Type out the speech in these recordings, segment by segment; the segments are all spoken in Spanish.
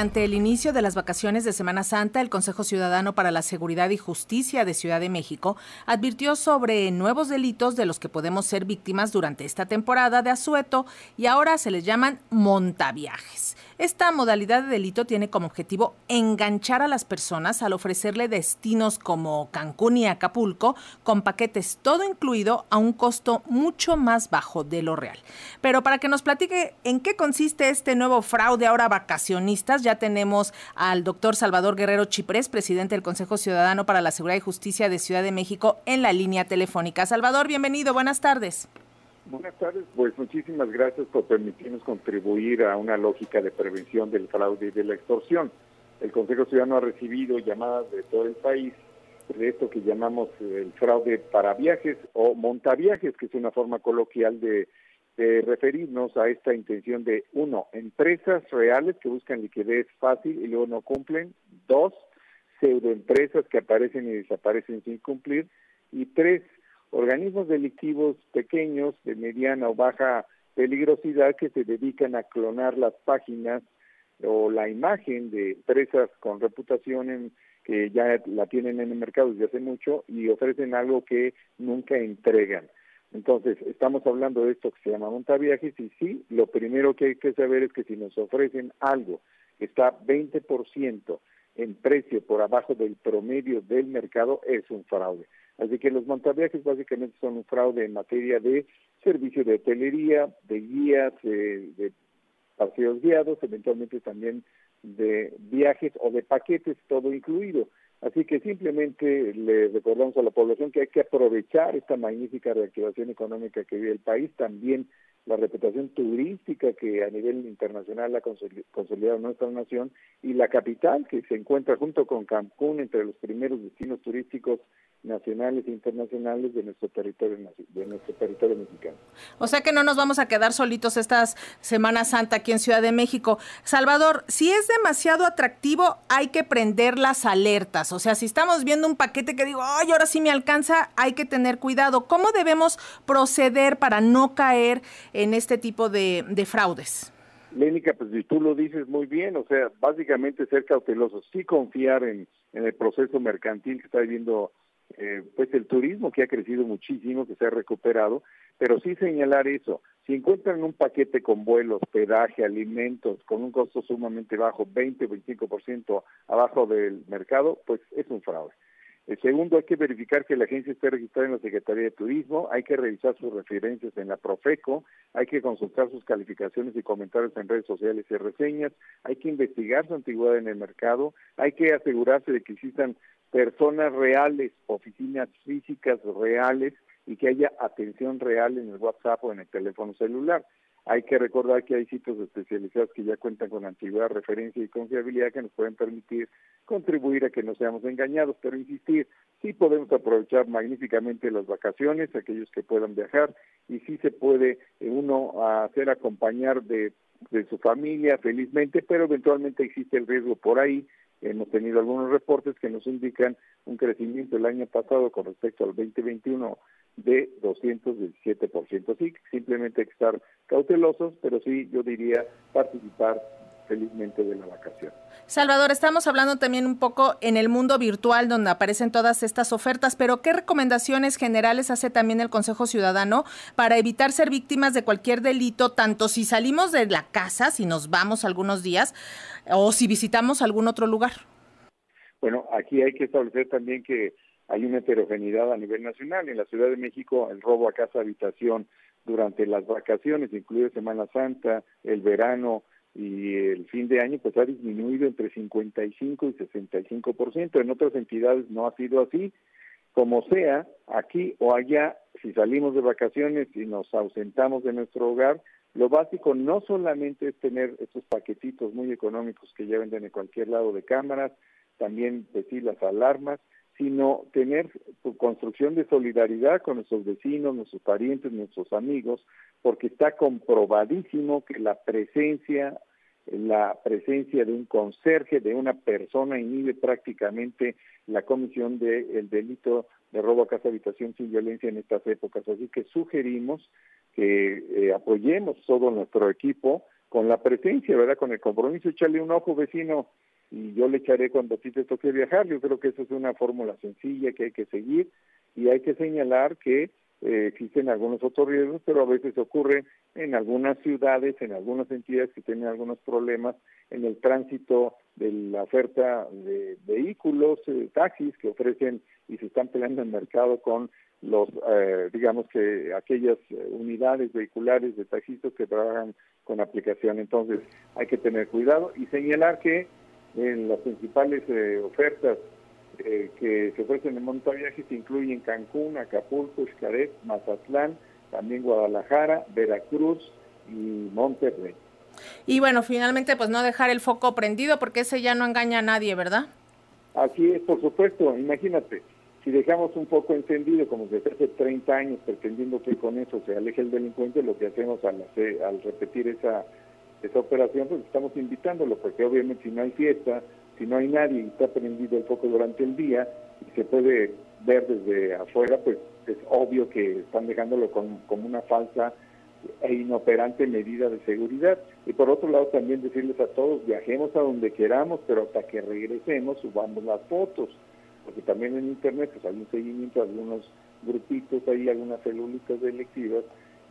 Ante el inicio de las vacaciones de Semana Santa, el Consejo Ciudadano para la Seguridad y Justicia de Ciudad de México advirtió sobre nuevos delitos de los que podemos ser víctimas durante esta temporada de asueto y ahora se les llaman montaviajes. Esta modalidad de delito tiene como objetivo enganchar a las personas al ofrecerle destinos como Cancún y Acapulco con paquetes todo incluido a un costo mucho más bajo de lo real. Pero para que nos platique en qué consiste este nuevo fraude ahora vacacionistas, ya tenemos al doctor Salvador Guerrero Chiprés, presidente del Consejo Ciudadano para la Seguridad y Justicia de Ciudad de México, en la línea telefónica. Salvador, bienvenido, buenas tardes. Buenas tardes, pues muchísimas gracias por permitirnos contribuir a una lógica de prevención del fraude y de la extorsión. El Consejo Ciudadano ha recibido llamadas de todo el país de esto que llamamos el fraude para viajes o montaviajes, que es una forma coloquial de, referirnos a esta intención de, uno, empresas reales que buscan liquidez fácil y luego no cumplen, dos, pseudoempresas que aparecen y desaparecen sin cumplir, y tres, organismos delictivos pequeños de mediana o baja peligrosidad que se dedican a clonar las páginas o la imagen de empresas con reputación que ya la tienen en el mercado desde hace mucho y ofrecen algo que nunca entregan. Entonces, estamos hablando de esto que se llama montaviajes y sí, lo primero que hay que saber es que si nos ofrecen algo que está 20% en precio por abajo del promedio del mercado, es un fraude. Así que los montaviajes básicamente son un fraude en materia de servicio de hotelería, de guías, de paseos guiados, eventualmente también de viajes o de paquetes, todo incluido. Así que simplemente le recordamos a la población que hay que aprovechar esta magnífica reactivación económica que vive el país, también la reputación turística que a nivel internacional ha consolidado nuestra nación y la capital que se encuentra junto con Cancún entre los primeros destinos turísticos nacionales e internacionales de nuestro territorio de nuestro territorio mexicano. O sea que no nos vamos a quedar solitos estas Semana Santa aquí en Ciudad de México. Salvador, si es demasiado atractivo, hay que prender las alertas. O sea, si estamos viendo un paquete que digo, ay, ahora sí me alcanza, hay que tener cuidado. ¿Cómo debemos proceder para no caer en este tipo de, fraudes? Lénica, pues tú lo dices muy bien, o sea, básicamente ser cautelosos, sí confiar en, en el proceso mercantil que está viviendo eh, pues el turismo que ha crecido muchísimo, que se ha recuperado, pero sí señalar eso, si encuentran un paquete con vuelo, hospedaje, alimentos, con un costo sumamente bajo, 20 o 25% abajo del mercado, pues es un fraude. El segundo, hay que verificar que la agencia esté registrada en la Secretaría de Turismo, hay que revisar sus referencias en la Profeco, hay que consultar sus calificaciones y comentarios en redes sociales y reseñas, hay que investigar su antigüedad en el mercado, hay que asegurarse de que existan personas reales, oficinas físicas reales y que haya atención real en el WhatsApp o en el teléfono celular. Hay que recordar que hay sitios especializados que ya cuentan con antigüedad, referencia y confiabilidad que nos pueden permitir contribuir a que no seamos engañados, pero insistir, sí podemos aprovechar magníficamente las vacaciones, aquellos que puedan viajar, y sí se puede uno hacer acompañar de, de su familia felizmente, pero eventualmente existe el riesgo por ahí Hemos tenido algunos reportes que nos indican un crecimiento el año pasado con respecto al 2021 de 217%. Sí, simplemente hay que estar cautelosos, pero sí, yo diría participar felizmente de la vacación. Salvador, estamos hablando también un poco en el mundo virtual donde aparecen todas estas ofertas, pero ¿qué recomendaciones generales hace también el Consejo Ciudadano para evitar ser víctimas de cualquier delito, tanto si salimos de la casa, si nos vamos algunos días, o si visitamos algún otro lugar? Bueno, aquí hay que establecer también que hay una heterogeneidad a nivel nacional. En la Ciudad de México, el robo a casa habitación durante las vacaciones, incluye Semana Santa, el verano, y el fin de año pues ha disminuido entre 55 y 65%. En otras entidades no ha sido así. Como sea, aquí o allá, si salimos de vacaciones y nos ausentamos de nuestro hogar, lo básico no solamente es tener estos paquetitos muy económicos que ya venden en cualquier lado de cámaras, también decir las alarmas, sino tener construcción de solidaridad con nuestros vecinos, nuestros parientes, nuestros amigos, porque está comprobadísimo que la presencia la presencia de un conserje, de una persona, inhibe prácticamente la comisión del delito de robo a casa habitación sin violencia en estas épocas. Así que sugerimos que eh, apoyemos todo nuestro equipo con la presencia, ¿verdad? Con el compromiso, echarle un ojo vecino y yo le echaré cuando a ti te toque viajar. Yo creo que esa es una fórmula sencilla que hay que seguir y hay que señalar que eh, existen algunos otros riesgos, pero a veces ocurre en algunas ciudades, en algunas entidades que tienen algunos problemas en el tránsito de la oferta de vehículos, eh, taxis que ofrecen y se están peleando en mercado con los, eh, digamos que aquellas unidades vehiculares de taxistas que trabajan con aplicación. Entonces hay que tener cuidado y señalar que en las principales ofertas eh, que se ofrecen en montaviajes incluyen Cancún, Acapulco, Xcaret, Mazatlán, también Guadalajara, Veracruz y Monterrey. Y bueno, finalmente pues no dejar el foco prendido porque ese ya no engaña a nadie, ¿verdad? Así es, por supuesto, imagínate, si dejamos un foco encendido como desde hace 30 años pretendiendo que con eso se aleje el delincuente, lo que hacemos al, al repetir esa, esa operación, pues estamos invitándolo, porque obviamente si no hay fiesta, si no hay nadie y está prendido el foco durante el día y se puede ver desde afuera, pues es obvio que están dejándolo como, una falsa e inoperante medida de seguridad. Y por otro lado también decirles a todos, viajemos a donde queramos, pero hasta que regresemos subamos las fotos, porque también en internet pues, hay un seguimiento algunos grupitos ahí, algunas celulitas delictivas,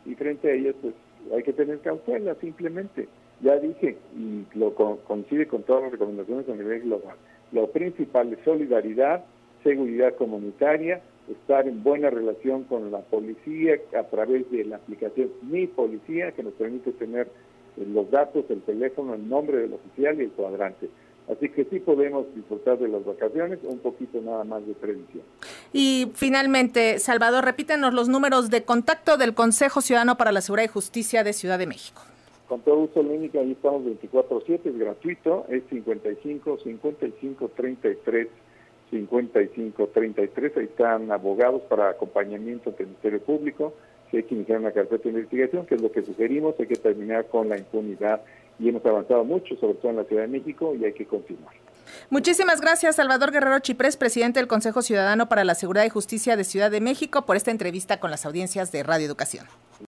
y frente a ellas pues hay que tener cautela simplemente ya dije, y lo coincide con todas las recomendaciones a nivel global, lo principal es solidaridad, seguridad comunitaria, estar en buena relación con la policía a través de la aplicación Mi Policía, que nos permite tener eh, los datos, el teléfono, el nombre del oficial y el cuadrante. Así que sí podemos disfrutar de las vacaciones, un poquito nada más de previsión. Y finalmente, Salvador, repítenos los números de contacto del Consejo Ciudadano para la Seguridad y Justicia de Ciudad de México con todo uso Línica, ahí estamos 24-7, es gratuito, es 55 55 33 55 33, ahí están abogados para acompañamiento del Ministerio Público, si hay que iniciar una carpeta de investigación, que es lo que sugerimos, hay que terminar con la impunidad y hemos avanzado mucho, sobre todo en la Ciudad de México, y hay que continuar. Muchísimas gracias, Salvador Guerrero Chiprés, presidente del Consejo Ciudadano para la Seguridad y Justicia de Ciudad de México, por esta entrevista con las audiencias de Radio Educación.